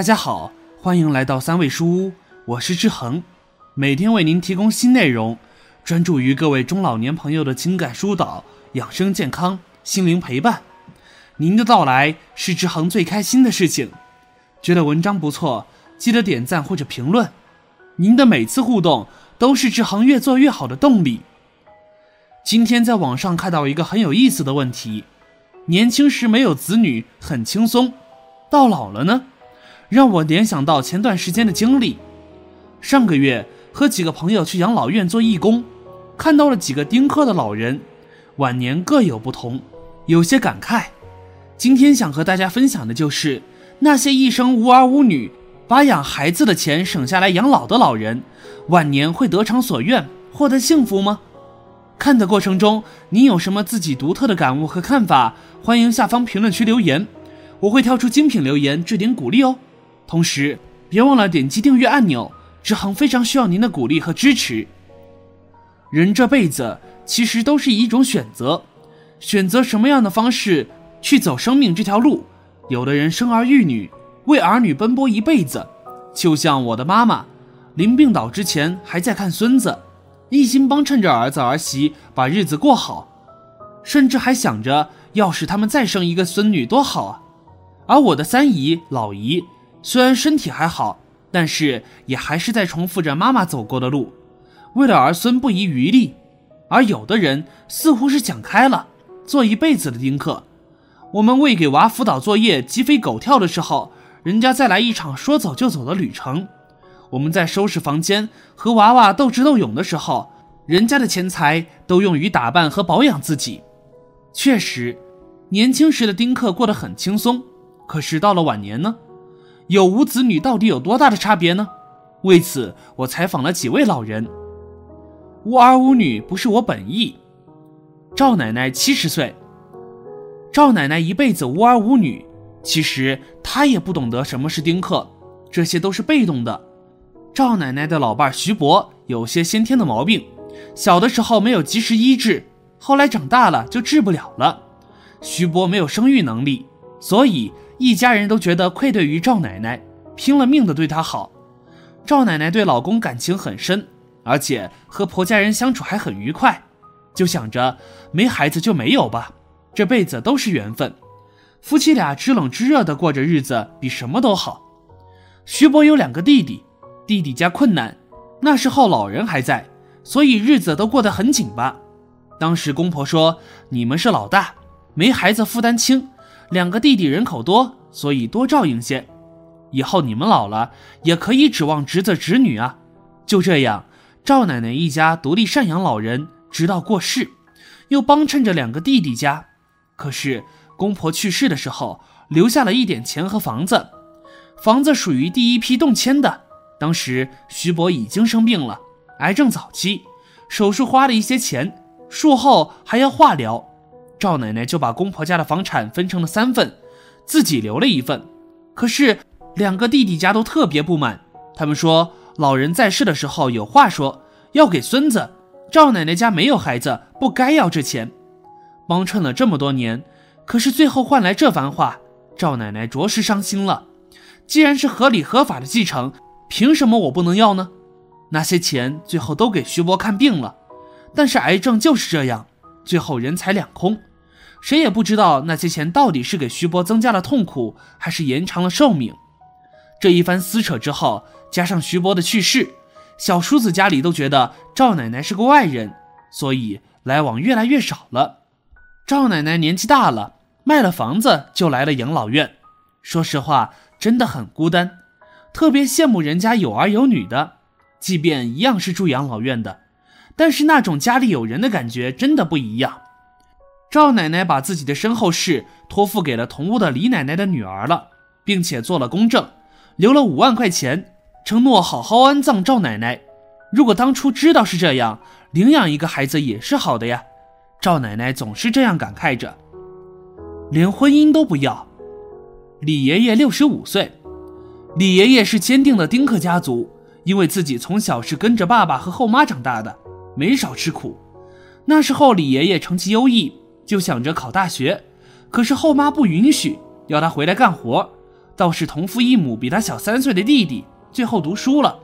大家好，欢迎来到三味书屋，我是志恒，每天为您提供新内容，专注于各位中老年朋友的情感疏导、养生健康、心灵陪伴。您的到来是志恒最开心的事情。觉得文章不错，记得点赞或者评论。您的每次互动都是志恒越做越好的动力。今天在网上看到一个很有意思的问题：年轻时没有子女很轻松，到老了呢？让我联想到前段时间的经历。上个月和几个朋友去养老院做义工，看到了几个丁克的老人，晚年各有不同，有些感慨。今天想和大家分享的就是那些一生无儿无女，把养孩子的钱省下来养老的老人，晚年会得偿所愿，获得幸福吗？看的过程中，你有什么自己独特的感悟和看法？欢迎下方评论区留言，我会挑出精品留言置顶鼓励哦。同时，别忘了点击订阅按钮，志恒非常需要您的鼓励和支持。人这辈子其实都是一种选择，选择什么样的方式去走生命这条路。有的人生儿育女，为儿女奔波一辈子，就像我的妈妈，临病倒之前还在看孙子，一心帮衬着儿子儿媳把日子过好，甚至还想着要是他们再生一个孙女多好啊。而我的三姨、老姨。虽然身体还好，但是也还是在重复着妈妈走过的路，为了儿孙不遗余力。而有的人似乎是想开了，做一辈子的丁克。我们为给娃辅导作业鸡飞狗跳的时候，人家再来一场说走就走的旅程；我们在收拾房间和娃娃斗智斗勇的时候，人家的钱财都用于打扮和保养自己。确实，年轻时的丁克过得很轻松，可是到了晚年呢？有无子女到底有多大的差别呢？为此，我采访了几位老人。无儿无女不是我本意。赵奶奶七十岁。赵奶奶一辈子无儿无女，其实她也不懂得什么是丁克，这些都是被动的。赵奶奶的老伴徐伯有些先天的毛病，小的时候没有及时医治，后来长大了就治不了了。徐伯没有生育能力，所以。一家人都觉得愧对于赵奶奶，拼了命的对她好。赵奶奶对老公感情很深，而且和婆家人相处还很愉快，就想着没孩子就没有吧，这辈子都是缘分。夫妻俩知冷知热的过着日子，比什么都好。徐伯有两个弟弟，弟弟家困难，那时候老人还在，所以日子都过得很紧巴。当时公婆说：“你们是老大，没孩子负担轻。”两个弟弟人口多，所以多照应些。以后你们老了，也可以指望侄子侄女啊。就这样，赵奶奶一家独立赡养老人，直到过世，又帮衬着两个弟弟家。可是公婆去世的时候，留下了一点钱和房子，房子属于第一批动迁的。当时徐伯已经生病了，癌症早期，手术花了一些钱，术后还要化疗。赵奶奶就把公婆家的房产分成了三份，自己留了一份。可是两个弟弟家都特别不满，他们说老人在世的时候有话说，要给孙子。赵奶奶家没有孩子，不该要这钱。帮衬了这么多年，可是最后换来这番话，赵奶奶着实伤心了。既然是合理合法的继承，凭什么我不能要呢？那些钱最后都给徐伯看病了，但是癌症就是这样，最后人财两空。谁也不知道那些钱到底是给徐伯增加了痛苦，还是延长了寿命。这一番撕扯之后，加上徐伯的去世，小叔子家里都觉得赵奶奶是个外人，所以来往越来越少了。赵奶奶年纪大了，卖了房子就来了养老院。说实话，真的很孤单，特别羡慕人家有儿有女的，即便一样是住养老院的，但是那种家里有人的感觉真的不一样。赵奶奶把自己的身后事托付给了同屋的李奶奶的女儿了，并且做了公证，留了五万块钱，承诺好好安葬赵奶奶。如果当初知道是这样，领养一个孩子也是好的呀。赵奶奶总是这样感慨着，连婚姻都不要。李爷爷六十五岁，李爷爷是坚定的丁克家族，因为自己从小是跟着爸爸和后妈长大的，没少吃苦。那时候李爷爷成绩优异。就想着考大学，可是后妈不允许，要他回来干活。倒是同父异母、比他小三岁的弟弟最后读书了，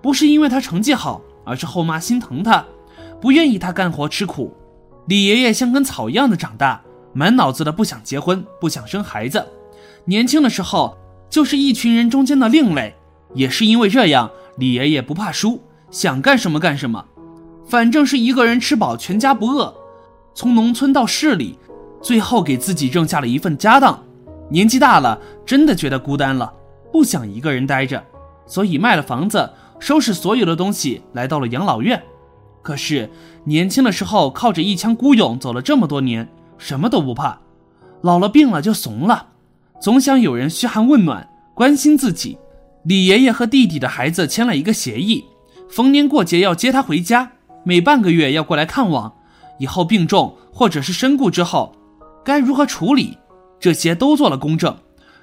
不是因为他成绩好，而是后妈心疼他，不愿意他干活吃苦。李爷爷像根草一样的长大，满脑子的不想结婚，不想生孩子。年轻的时候就是一群人中间的另类，也是因为这样，李爷爷不怕输，想干什么干什么，反正是一个人吃饱全家不饿。从农村到市里，最后给自己挣下了一份家当。年纪大了，真的觉得孤单了，不想一个人待着，所以卖了房子，收拾所有的东西，来到了养老院。可是年轻的时候靠着一腔孤勇走了这么多年，什么都不怕，老了病了就怂了，总想有人嘘寒问暖，关心自己。李爷爷和弟弟的孩子签了一个协议，逢年过节要接他回家，每半个月要过来看望。以后病重或者是身故之后，该如何处理？这些都做了公证，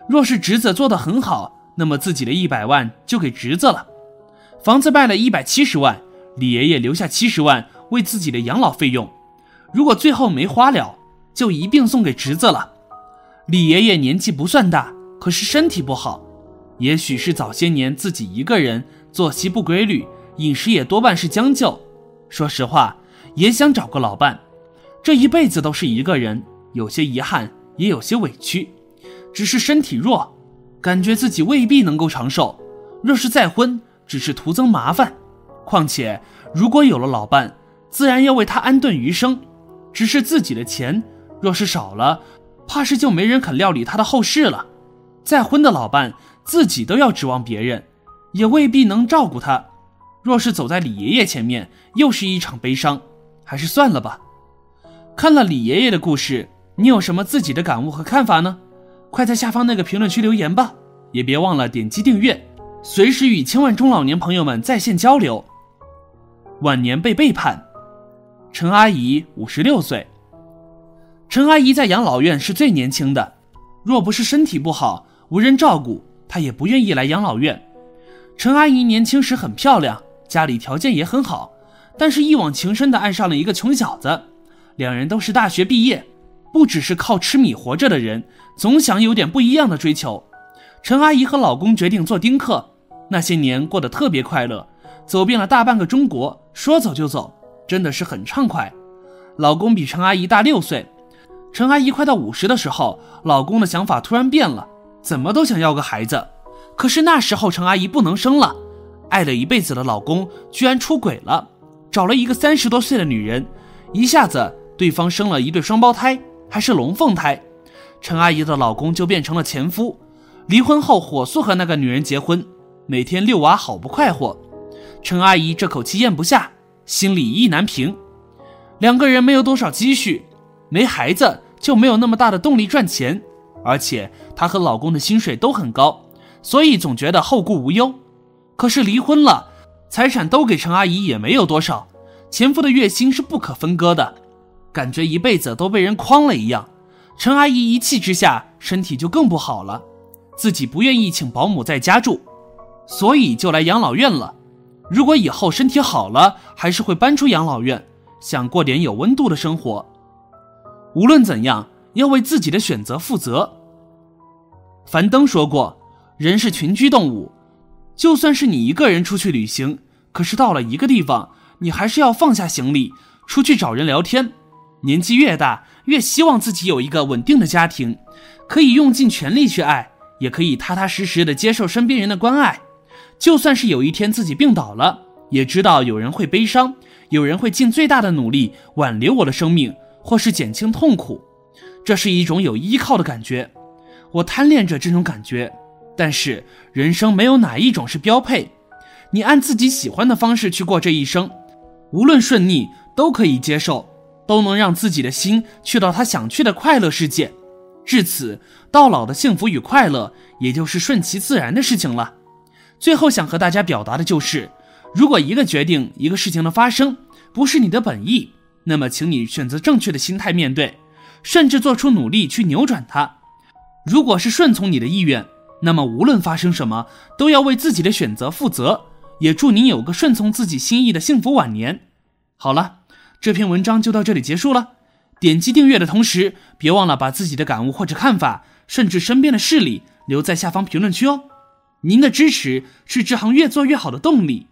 若是侄子做得很好，那么自己的一百万就给侄子了。房子卖了一百七十万，李爷爷留下七十万为自己的养老费用。如果最后没花了，就一并送给侄子了。李爷爷年纪不算大，可是身体不好，也许是早些年自己一个人作息不规律，饮食也多半是将就。说实话，也想找个老伴，这一辈子都是一个人，有些遗憾。也有些委屈，只是身体弱，感觉自己未必能够长寿。若是再婚，只是徒增麻烦。况且，如果有了老伴，自然要为他安顿余生。只是自己的钱，若是少了，怕是就没人肯料理他的后事了。再婚的老伴，自己都要指望别人，也未必能照顾他。若是走在李爷爷前面，又是一场悲伤。还是算了吧。看了李爷爷的故事。你有什么自己的感悟和看法呢？快在下方那个评论区留言吧！也别忘了点击订阅，随时与千万中老年朋友们在线交流。晚年被背叛，陈阿姨五十六岁。陈阿姨在养老院是最年轻的，若不是身体不好，无人照顾，她也不愿意来养老院。陈阿姨年轻时很漂亮，家里条件也很好，但是一往情深的爱上了一个穷小子，两人都是大学毕业。不只是靠吃米活着的人，总想有点不一样的追求。陈阿姨和老公决定做丁克，那些年过得特别快乐，走遍了大半个中国，说走就走，真的是很畅快。老公比陈阿姨大六岁，陈阿姨快到五十的时候，老公的想法突然变了，怎么都想要个孩子。可是那时候陈阿姨不能生了，爱了一辈子的老公居然出轨了，找了一个三十多岁的女人，一下子对方生了一对双胞胎。还是龙凤胎，陈阿姨的老公就变成了前夫。离婚后，火速和那个女人结婚，每天遛娃，好不快活。陈阿姨这口气咽不下，心里意难平。两个人没有多少积蓄，没孩子就没有那么大的动力赚钱，而且她和老公的薪水都很高，所以总觉得后顾无忧。可是离婚了，财产都给陈阿姨也没有多少，前夫的月薪是不可分割的。感觉一辈子都被人诓了一样，陈阿姨一气之下身体就更不好了，自己不愿意请保姆在家住，所以就来养老院了。如果以后身体好了，还是会搬出养老院，想过点有温度的生活。无论怎样，要为自己的选择负责。樊登说过，人是群居动物，就算是你一个人出去旅行，可是到了一个地方，你还是要放下行李，出去找人聊天。年纪越大，越希望自己有一个稳定的家庭，可以用尽全力去爱，也可以踏踏实实的接受身边人的关爱。就算是有一天自己病倒了，也知道有人会悲伤，有人会尽最大的努力挽留我的生命，或是减轻痛苦。这是一种有依靠的感觉，我贪恋着这种感觉。但是人生没有哪一种是标配，你按自己喜欢的方式去过这一生，无论顺逆都可以接受。都能让自己的心去到他想去的快乐世界，至此到老的幸福与快乐，也就是顺其自然的事情了。最后想和大家表达的就是，如果一个决定、一个事情的发生不是你的本意，那么请你选择正确的心态面对，甚至做出努力去扭转它。如果是顺从你的意愿，那么无论发生什么，都要为自己的选择负责。也祝您有个顺从自己心意的幸福晚年。好了。这篇文章就到这里结束了。点击订阅的同时，别忘了把自己的感悟或者看法，甚至身边的事例留在下方评论区哦。您的支持是支行越做越好的动力。